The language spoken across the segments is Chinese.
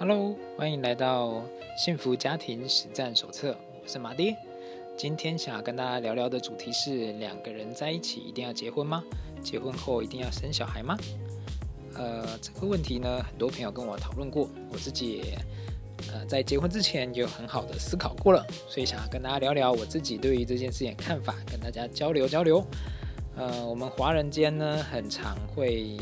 Hello，欢迎来到幸福家庭实战手册。我是马爹。今天想要跟大家聊聊的主题是：两个人在一起一定要结婚吗？结婚后一定要生小孩吗？呃，这个问题呢，很多朋友跟我讨论过，我自己呃在结婚之前有很好的思考过了，所以想要跟大家聊聊我自己对于这件事情的看法，跟大家交流交流。呃，我们华人间呢，很常会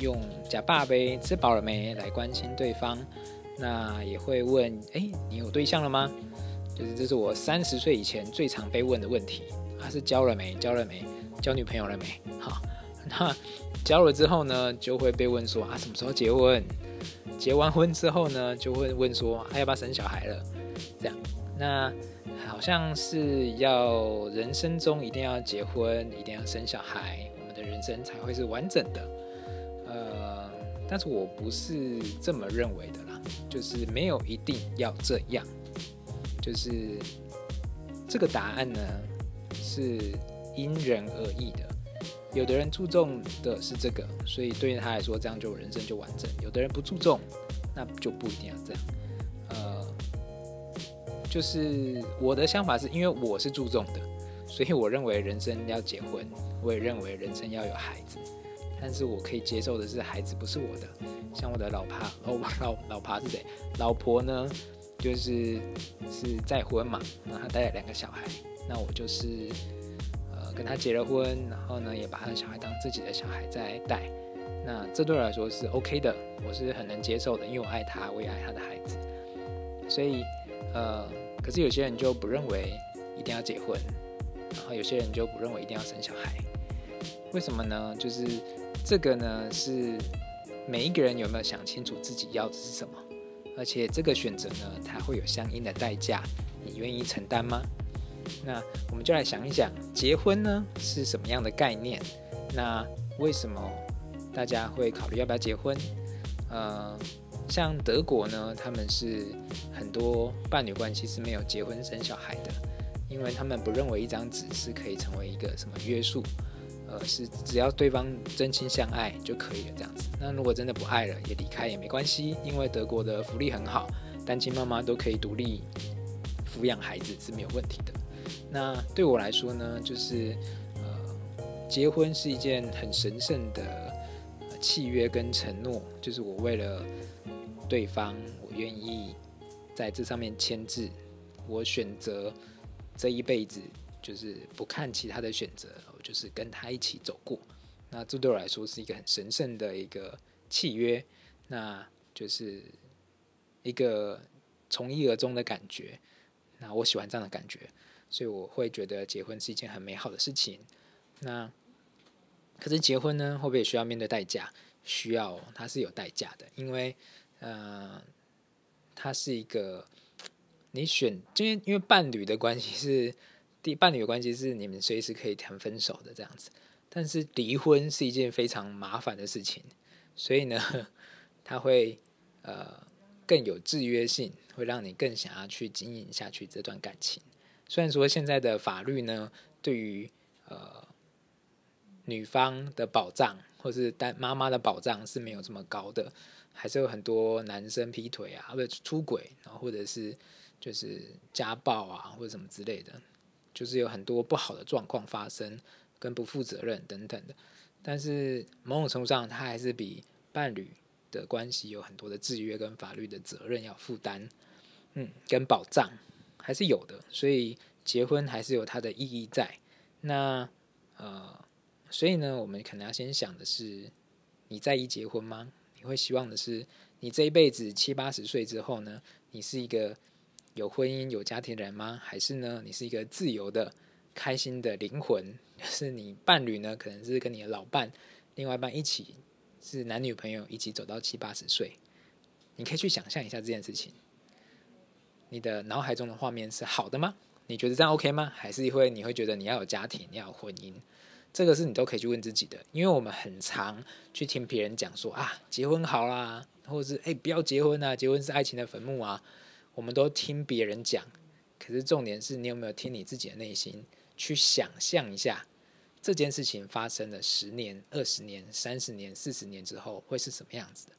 用“假爸呗，吃饱了没”来关心对方。那也会问，哎，你有对象了吗？就是这是我三十岁以前最常被问的问题。他是交了没？交了没？交女朋友了没？好，那交了之后呢，就会被问说啊，什么时候结婚？结完婚之后呢，就会问说，还要不要生小孩了？这样，那好像是要人生中一定要结婚，一定要生小孩，我们的人生才会是完整的。但是我不是这么认为的啦。就是没有一定要这样，就是这个答案呢是因人而异的。有的人注重的是这个，所以对于他来说，这样就人生就完整；有的人不注重，那就不一定要这样。呃，就是我的想法是因为我是注重的，所以我认为人生要结婚，我也认为人生要有孩子。但是我可以接受的是，孩子不是我的。像我的老爸，哦，老老爸是谁？老婆呢？就是是再婚嘛，然后他带了两个小孩。那我就是呃跟他结了婚，然后呢也把他的小孩当自己的小孩在带。那这对我来说是 OK 的，我是很能接受的，因为我爱他，我也爱他的孩子。所以呃，可是有些人就不认为一定要结婚，然后有些人就不认为一定要生小孩。为什么呢？就是。这个呢是每一个人有没有想清楚自己要的是什么，而且这个选择呢，它会有相应的代价，你愿意承担吗？那我们就来想一想，结婚呢是什么样的概念？那为什么大家会考虑要不要结婚？呃，像德国呢，他们是很多伴侣关系是没有结婚生小孩的，因为他们不认为一张纸是可以成为一个什么约束。呃，是只要对方真心相爱就可以了，这样子。那如果真的不爱了，也离开也没关系，因为德国的福利很好，单亲妈妈都可以独立抚养孩子是没有问题的。那对我来说呢，就是呃，结婚是一件很神圣的契约跟承诺，就是我为了对方，我愿意在这上面签字，我选择这一辈子。就是不看其他的选择，就是跟他一起走过。那这对我来说是一个很神圣的一个契约，那就是一个从一而终的感觉。那我喜欢这样的感觉，所以我会觉得结婚是一件很美好的事情。那可是结婚呢，会不会需要面对代价？需要，它是有代价的，因为呃，它是一个你选，因为因为伴侣的关系是。第伴侣关系是你们随时可以谈分手的这样子，但是离婚是一件非常麻烦的事情，所以呢，它会呃更有制约性，会让你更想要去经营下去这段感情。虽然说现在的法律呢，对于呃女方的保障或是单妈妈的保障是没有这么高的，还是有很多男生劈腿啊，或者出轨，然后或者是就是家暴啊，或者什么之类的。就是有很多不好的状况发生，跟不负责任等等的，但是某种程度上，它还是比伴侣的关系有很多的制约跟法律的责任要负担，嗯，跟保障还是有的，所以结婚还是有它的意义在。那呃，所以呢，我们可能要先想的是，你在意结婚吗？你会希望的是，你这一辈子七八十岁之后呢，你是一个。有婚姻有家庭人吗？还是呢？你是一个自由的、开心的灵魂？是你伴侣呢？可能是跟你的老伴、另外一半一起，是男女朋友一起走到七八十岁。你可以去想象一下这件事情。你的脑海中的画面是好的吗？你觉得这样 OK 吗？还是会你会觉得你要有家庭，你要有婚姻？这个是你都可以去问自己的。因为我们很常去听别人讲说啊，结婚好啦，或者是哎不要结婚啊，结婚是爱情的坟墓啊。我们都听别人讲，可是重点是你有没有听你自己的内心去想象一下，这件事情发生了十年、二十年、三十年、四十年之后会是什么样子的？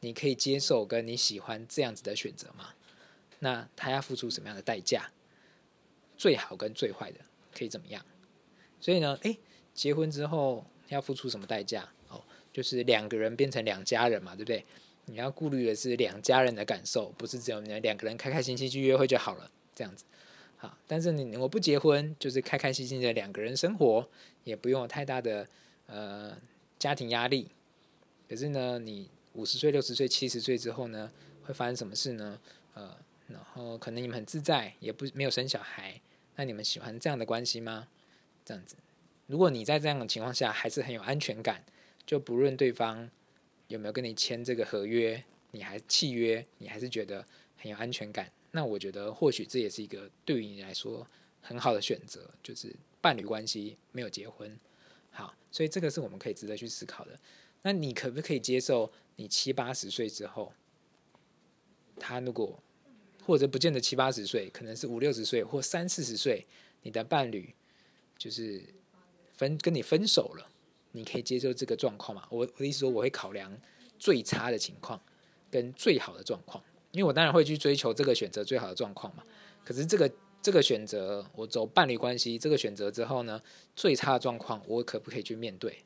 你可以接受跟你喜欢这样子的选择吗？那他要付出什么样的代价？最好跟最坏的可以怎么样？所以呢，诶，结婚之后要付出什么代价？哦，就是两个人变成两家人嘛，对不对？你要顾虑的是两家人的感受，不是只有你两个人开开心心去约会就好了，这样子。好，但是你我不结婚，就是开开心心的两个人生活，也不用有太大的呃家庭压力。可是呢，你五十岁、六十岁、七十岁之后呢，会发生什么事呢？呃，然后可能你们很自在，也不没有生小孩，那你们喜欢这样的关系吗？这样子，如果你在这样的情况下还是很有安全感，就不论对方有没有跟你签这个合约，你还契约，你还是觉得很有安全感。那我觉得或许这也是一个对于你来说很好的选择，就是伴侣关系没有结婚，好，所以这个是我们可以值得去思考的。那你可不可以接受你七八十岁之后，他如果或者不见得七八十岁，可能是五六十岁或三四十岁，你的伴侣就是分跟你分手了，你可以接受这个状况吗？我我的意思说，我会考量最差的情况跟最好的状况。因为我当然会去追求这个选择最好的状况嘛，可是这个这个选择，我走伴侣关系这个选择之后呢，最差的状况我可不可以去面对？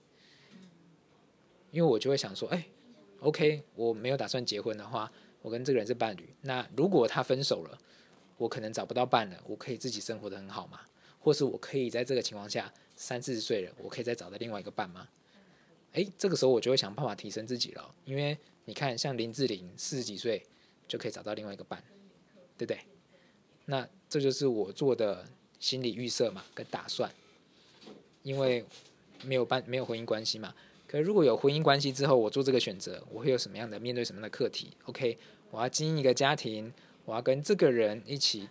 因为我就会想说，哎，OK，我没有打算结婚的话，我跟这个人是伴侣，那如果他分手了，我可能找不到伴了，我可以自己生活的很好吗？或是我可以在这个情况下三四十岁了，我可以再找到另外一个伴吗？哎，这个时候我就会想办法提升自己了，因为你看，像林志玲四十几岁。就可以找到另外一个伴，对不对？那这就是我做的心理预设嘛，跟打算。因为没有伴，没有婚姻关系嘛。可如果有婚姻关系之后，我做这个选择，我会有什么样的面对什么样的课题？OK，我要经营一个家庭，我要跟这个人一起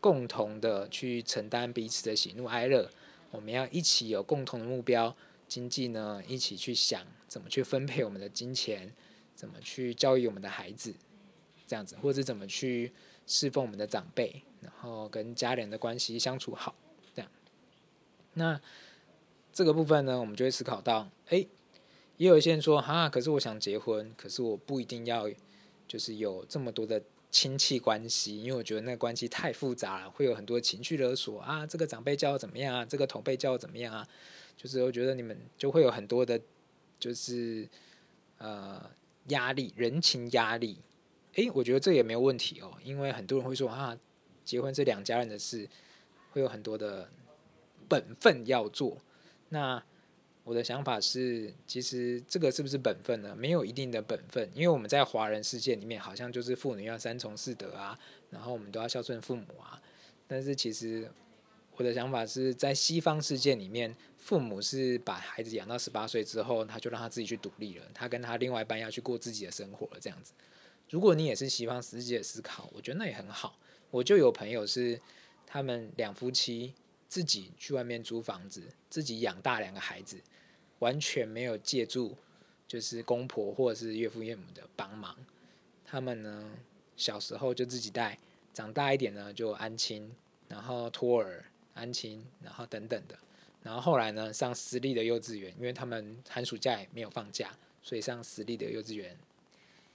共同的去承担彼此的喜怒哀乐。我们要一起有共同的目标，经济呢，一起去想怎么去分配我们的金钱，怎么去教育我们的孩子。这样子，或者怎么去侍奉我们的长辈，然后跟家人的关系相处好，这样。那这个部分呢，我们就会思考到，哎，也有一些人说，哈，可是我想结婚，可是我不一定要，就是有这么多的亲戚关系，因为我觉得那个关系太复杂了，会有很多情绪勒索啊，这个长辈叫我怎么样啊，这个同辈叫我怎么样啊，就是我觉得你们就会有很多的，就是呃压力，人情压力。诶，我觉得这也没有问题哦，因为很多人会说啊，结婚是两家人的事，会有很多的本分要做。那我的想法是，其实这个是不是本分呢？没有一定的本分，因为我们在华人世界里面，好像就是妇女要三从四德啊，然后我们都要孝顺父母啊。但是其实我的想法是在西方世界里面，父母是把孩子养到十八岁之后，他就让他自己去独立了，他跟他另外一半要去过自己的生活了，这样子。如果你也是西方世界的思考，我觉得那也很好。我就有朋友是，他们两夫妻自己去外面租房子，自己养大两个孩子，完全没有借助就是公婆或者是岳父岳母的帮忙。他们呢，小时候就自己带，长大一点呢就安亲，然后托儿、安亲，然后等等的。然后后来呢，上私立的幼稚园，因为他们寒暑假也没有放假，所以上私立的幼稚园。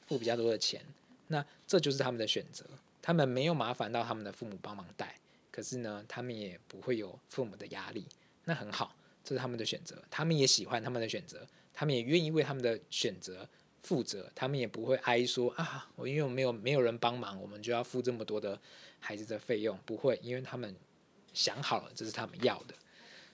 付比较多的钱，那这就是他们的选择。他们没有麻烦到他们的父母帮忙带，可是呢，他们也不会有父母的压力，那很好，这是他们的选择。他们也喜欢他们的选择，他们也愿意为他们的选择负责。他们也不会哀说啊，我因为我没有没有人帮忙，我们就要付这么多的孩子的费用。不会，因为他们想好了，这是他们要的，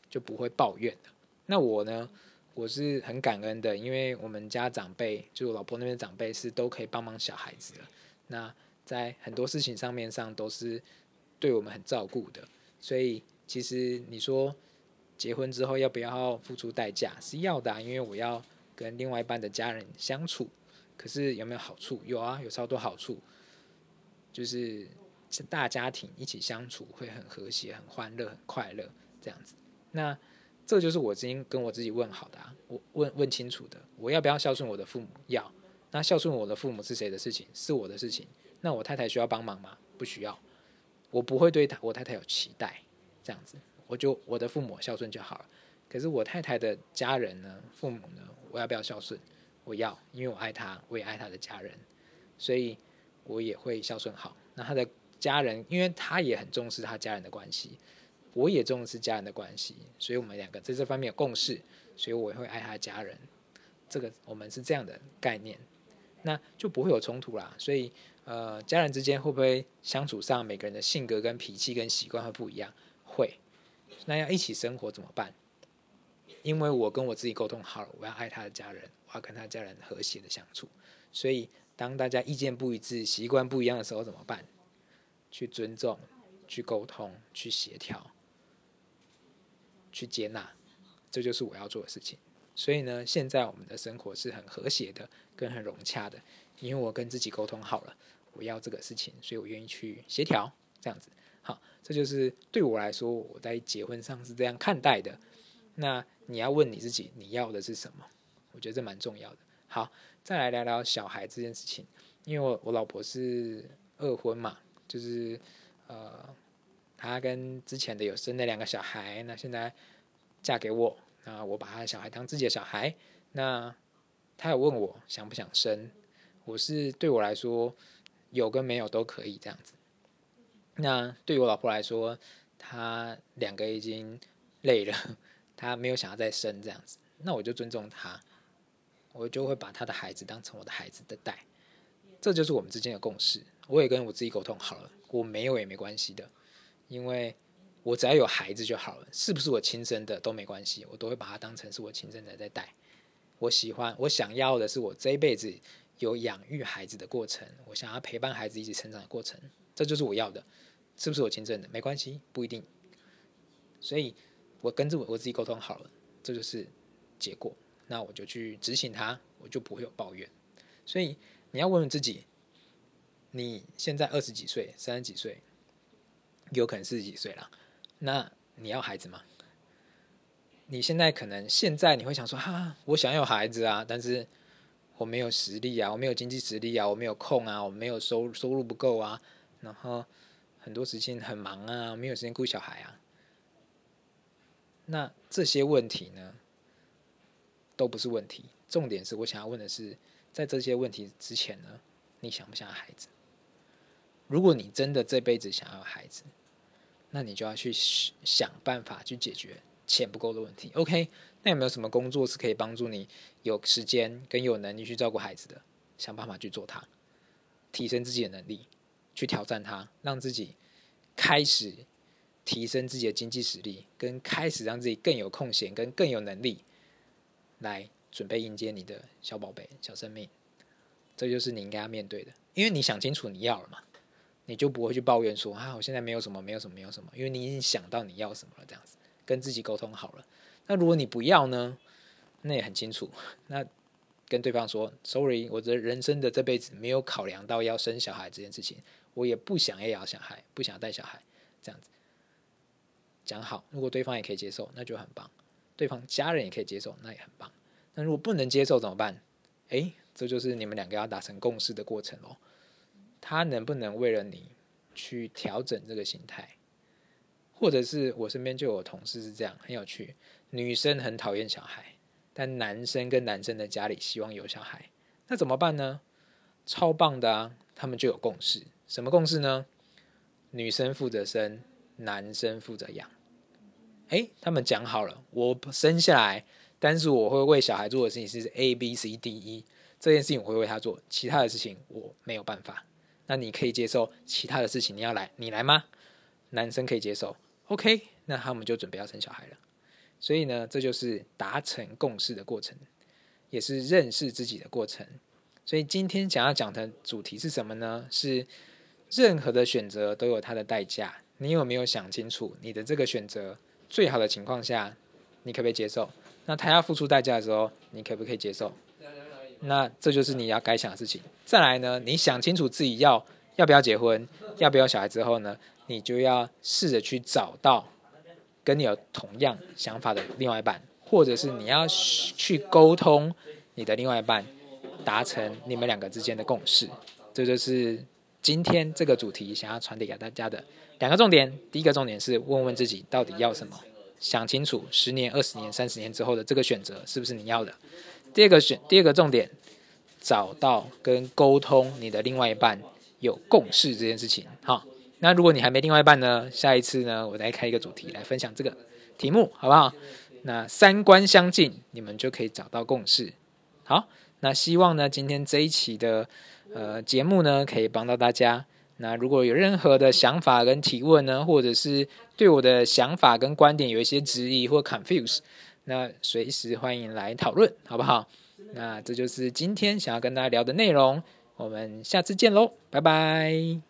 就不会抱怨的。那我呢？我是很感恩的，因为我们家长辈，就我老婆那边长辈是都可以帮忙小孩子的。那在很多事情上面上都是对我们很照顾的。所以其实你说结婚之后要不要付出代价，是要的，因为我要跟另外一半的家人相处。可是有没有好处？有啊，有超多好处，就是大家庭一起相处会很和谐、很欢乐、很快乐这样子。那。这就是我今天跟我自己问好的啊，我问问清楚的，我要不要孝顺我的父母？要。那孝顺我的父母是谁的事情？是我的事情。那我太太需要帮忙吗？不需要。我不会对他我太太有期待，这样子，我就我的父母孝顺就好了。可是我太太的家人呢？父母呢？我要不要孝顺？我要，因为我爱他，我也爱他的家人，所以我也会孝顺好。那他的家人，因为他也很重视他家人的关系，我也重视家人的关系，所以我们两个在这方面有共识，所以我也会爱他的家人。这个我们是这样的概念，那就不会有冲突啦。所以，呃，家人之间会不会相处上，每个人的性格跟脾气跟习惯会不一样？那要一起生活怎么办？因为我跟我自己沟通好了，我要爱他的家人，我要跟他家人和谐的相处。所以，当大家意见不一致、习惯不一样的时候，怎么办？去尊重、去沟通、去协调、去接纳，这就是我要做的事情。所以呢，现在我们的生活是很和谐的，跟很融洽的，因为我跟自己沟通好了，我要这个事情，所以我愿意去协调，这样子。好，这就是对我来说，我在结婚上是这样看待的。那你要问你自己，你要的是什么？我觉得这蛮重要的。好，再来聊聊小孩这件事情，因为我我老婆是二婚嘛，就是呃，她跟之前的有生那两个小孩，那现在嫁给我，那我把她的小孩当自己的小孩，那她有问我想不想生，我是对我来说有跟没有都可以这样子。那对于我老婆来说，她两个已经累了，她没有想要再生这样子，那我就尊重她，我就会把她的孩子当成我的孩子的带，这就是我们之间的共识。我也跟我自己沟通好了，我没有也没关系的，因为我只要有孩子就好了，是不是我亲生的都没关系，我都会把他当成是我亲生的在带。我喜欢，我想要的是我这一辈子有养育孩子的过程，我想要陪伴孩子一起成长的过程，这就是我要的。是不是我亲生的？没关系，不一定。所以，我跟着我我自己沟通好了，这就是结果。那我就去执行它，我就不会有抱怨。所以，你要问问自己：你现在二十几岁、三十几岁，有可能四十几岁了，那你要孩子吗？你现在可能现在你会想说：哈，我想要孩子啊，但是我没有实力啊，我没有经济实力啊，我没有空啊，我没有收收入不够啊，然后。很多时间很忙啊，没有时间顾小孩啊。那这些问题呢，都不是问题。重点是我想要问的是，在这些问题之前呢，你想不想要孩子？如果你真的这辈子想要孩子，那你就要去想办法去解决钱不够的问题。OK？那有没有什么工作是可以帮助你有时间跟有能力去照顾孩子的？想办法去做它，提升自己的能力。去挑战它，让自己开始提升自己的经济实力，跟开始让自己更有空闲，跟更有能力来准备迎接你的小宝贝、小生命。这就是你应该要面对的，因为你想清楚你要了嘛，你就不会去抱怨说啊，我现在没有什么，没有什么，没有什么，因为你已经想到你要什么了，这样子跟自己沟通好了。那如果你不要呢，那也很清楚，那跟对方说，sorry，我的人生的这辈子没有考量到要生小孩这件事情。我也不想要养小孩，不想带小孩，这样子讲好。如果对方也可以接受，那就很棒；对方家人也可以接受，那也很棒。那如果不能接受怎么办？诶，这就是你们两个要达成共识的过程哦。他能不能为了你去调整这个心态？或者是我身边就有同事是这样，很有趣。女生很讨厌小孩，但男生跟男生的家里希望有小孩，那怎么办呢？超棒的啊！他们就有共识。什么共识呢？女生负责生，男生负责养。哎，他们讲好了，我生下来，但是我会为小孩做的事情是 A B C D E 这件事情我会为他做，其他的事情我没有办法。那你可以接受其他的事情，你要来，你来吗？男生可以接受，OK，那他们就准备要生小孩了。所以呢，这就是达成共识的过程，也是认识自己的过程。所以今天想要讲的主题是什么呢？是。任何的选择都有它的代价，你有没有想清楚？你的这个选择最好的情况下，你可不可以接受？那他要付出代价的时候，你可不可以接受？那这就是你要该想的事情。再来呢，你想清楚自己要要不要结婚，要不要小孩之后呢，你就要试着去找到跟你有同样想法的另外一半，或者是你要去沟通你的另外一半，达成你们两个之间的共识。这就是。今天这个主题想要传递给大家的两个重点，第一个重点是问问自己到底要什么，想清楚十年、二十年、三十年之后的这个选择是不是你要的。第二个选，第二个重点找到跟沟通你的另外一半有共识这件事情。好，那如果你还没另外一半呢，下一次呢，我再开一个主题来分享这个题目，好不好？那三观相近，你们就可以找到共识。好，那希望呢，今天这一期的呃节目呢，可以帮到大家。那如果有任何的想法跟提问呢，或者是对我的想法跟观点有一些质疑或 confuse，那随时欢迎来讨论，好不好？那这就是今天想要跟大家聊的内容，我们下次见喽，拜拜。